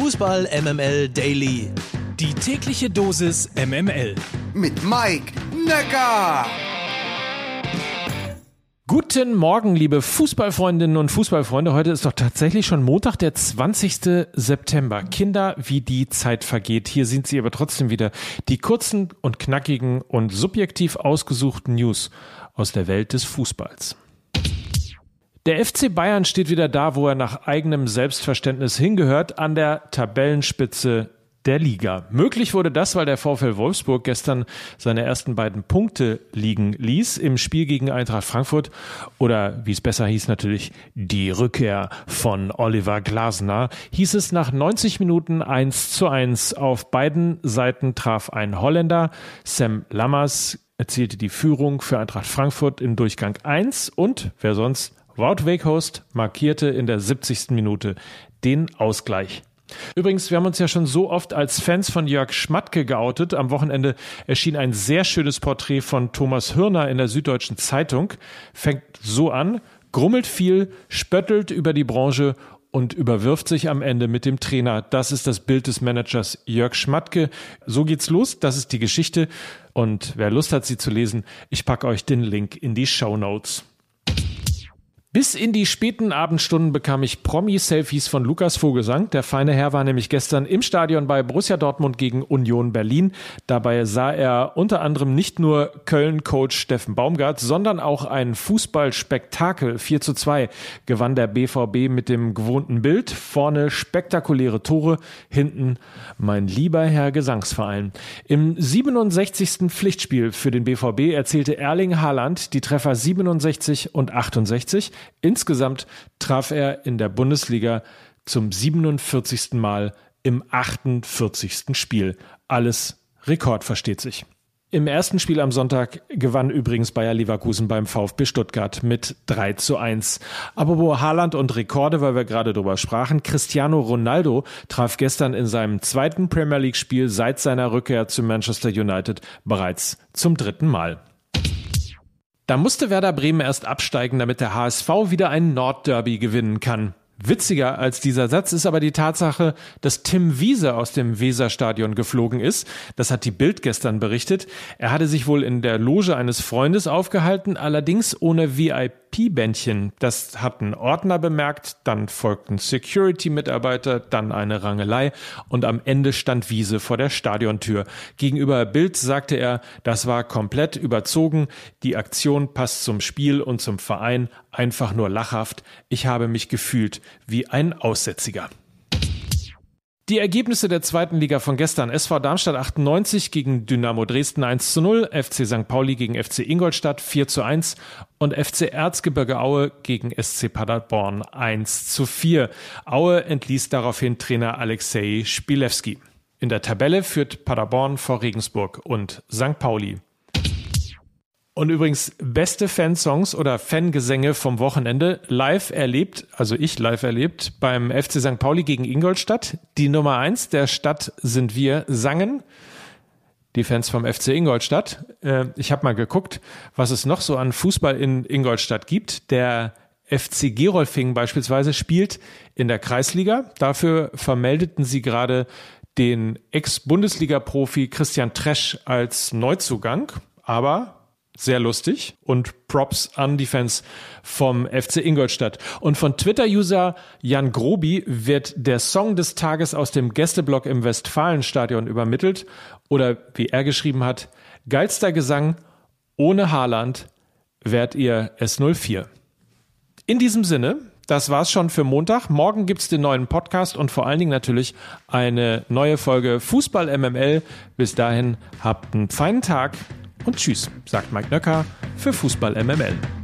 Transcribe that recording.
Fußball MML Daily. Die tägliche Dosis MML. Mit Mike Necker. Guten Morgen, liebe Fußballfreundinnen und Fußballfreunde. Heute ist doch tatsächlich schon Montag, der 20. September. Kinder, wie die Zeit vergeht. Hier sind sie aber trotzdem wieder die kurzen und knackigen und subjektiv ausgesuchten News aus der Welt des Fußballs. Der FC Bayern steht wieder da, wo er nach eigenem Selbstverständnis hingehört, an der Tabellenspitze der Liga. Möglich wurde das, weil der VfL Wolfsburg gestern seine ersten beiden Punkte liegen ließ im Spiel gegen Eintracht Frankfurt oder wie es besser hieß natürlich die Rückkehr von Oliver Glasner. Hieß es nach 90 Minuten 1 zu 1 auf beiden Seiten traf ein Holländer. Sam Lammers erzielte die Führung für Eintracht Frankfurt in Durchgang 1 und wer sonst Wout Weghorst markierte in der 70. Minute den Ausgleich. Übrigens, wir haben uns ja schon so oft als Fans von Jörg Schmatke geoutet. Am Wochenende erschien ein sehr schönes Porträt von Thomas Hürner in der Süddeutschen Zeitung. Fängt so an, grummelt viel, spöttelt über die Branche und überwirft sich am Ende mit dem Trainer. Das ist das Bild des Managers Jörg Schmatke. So geht's los. Das ist die Geschichte. Und wer Lust hat, sie zu lesen, ich packe euch den Link in die Show Notes. Bis in die späten Abendstunden bekam ich Promi-Selfies von Lukas Vogelsang. Der feine Herr war nämlich gestern im Stadion bei Borussia Dortmund gegen Union Berlin. Dabei sah er unter anderem nicht nur Köln-Coach Steffen Baumgart, sondern auch ein Fußballspektakel. 4 zu 2 gewann der BVB mit dem gewohnten Bild. Vorne spektakuläre Tore, hinten mein lieber Herr Gesangsverein. Im 67. Pflichtspiel für den BVB erzielte Erling Haaland die Treffer 67 und 68. Insgesamt traf er in der Bundesliga zum 47. Mal im 48. Spiel. Alles Rekord, versteht sich. Im ersten Spiel am Sonntag gewann übrigens Bayer Leverkusen beim VfB Stuttgart mit 3 zu 1. Aber wo Haaland und Rekorde, weil wir gerade drüber sprachen, Cristiano Ronaldo traf gestern in seinem zweiten Premier League Spiel seit seiner Rückkehr zu Manchester United bereits zum dritten Mal. Da musste Werder Bremen erst absteigen, damit der HSV wieder ein Nordderby gewinnen kann. Witziger als dieser Satz ist aber die Tatsache, dass Tim Wiese aus dem Weserstadion geflogen ist. Das hat die Bild gestern berichtet. Er hatte sich wohl in der Loge eines Freundes aufgehalten, allerdings ohne VIP Pi-Bändchen. Das hat ein Ordner bemerkt, dann folgten Security-Mitarbeiter, dann eine Rangelei und am Ende stand Wiese vor der Stadiontür. Gegenüber Bild sagte er, das war komplett überzogen, die Aktion passt zum Spiel und zum Verein, einfach nur lachhaft. Ich habe mich gefühlt wie ein Aussätziger. Die Ergebnisse der zweiten Liga von gestern. SV Darmstadt 98 gegen Dynamo Dresden 1 zu 0, FC St. Pauli gegen FC Ingolstadt 4 zu 1 und FC Erzgebirge Aue gegen SC Paderborn 1 zu 4. Aue entließ daraufhin Trainer Alexei Spilewski. In der Tabelle führt Paderborn vor Regensburg und St. Pauli. Und übrigens, beste Fansongs oder Fangesänge vom Wochenende live erlebt, also ich live erlebt, beim FC St. Pauli gegen Ingolstadt. Die Nummer eins der Stadt sind wir, sangen die Fans vom FC Ingolstadt. Äh, ich habe mal geguckt, was es noch so an Fußball in Ingolstadt gibt. Der FC Gerolfing beispielsweise spielt in der Kreisliga. Dafür vermeldeten sie gerade den Ex-Bundesliga-Profi Christian Tresch als Neuzugang. Aber sehr lustig und Props an die Fans vom FC Ingolstadt. Und von Twitter-User Jan Grobi wird der Song des Tages aus dem Gästeblock im Westfalenstadion übermittelt oder wie er geschrieben hat, geilster Gesang ohne Haaland wärt ihr S04. In diesem Sinne, das war's schon für Montag. Morgen gibt's den neuen Podcast und vor allen Dingen natürlich eine neue Folge Fußball MML. Bis dahin habt einen feinen Tag und tschüss, sagt Mike Nöcker für Fußball MML.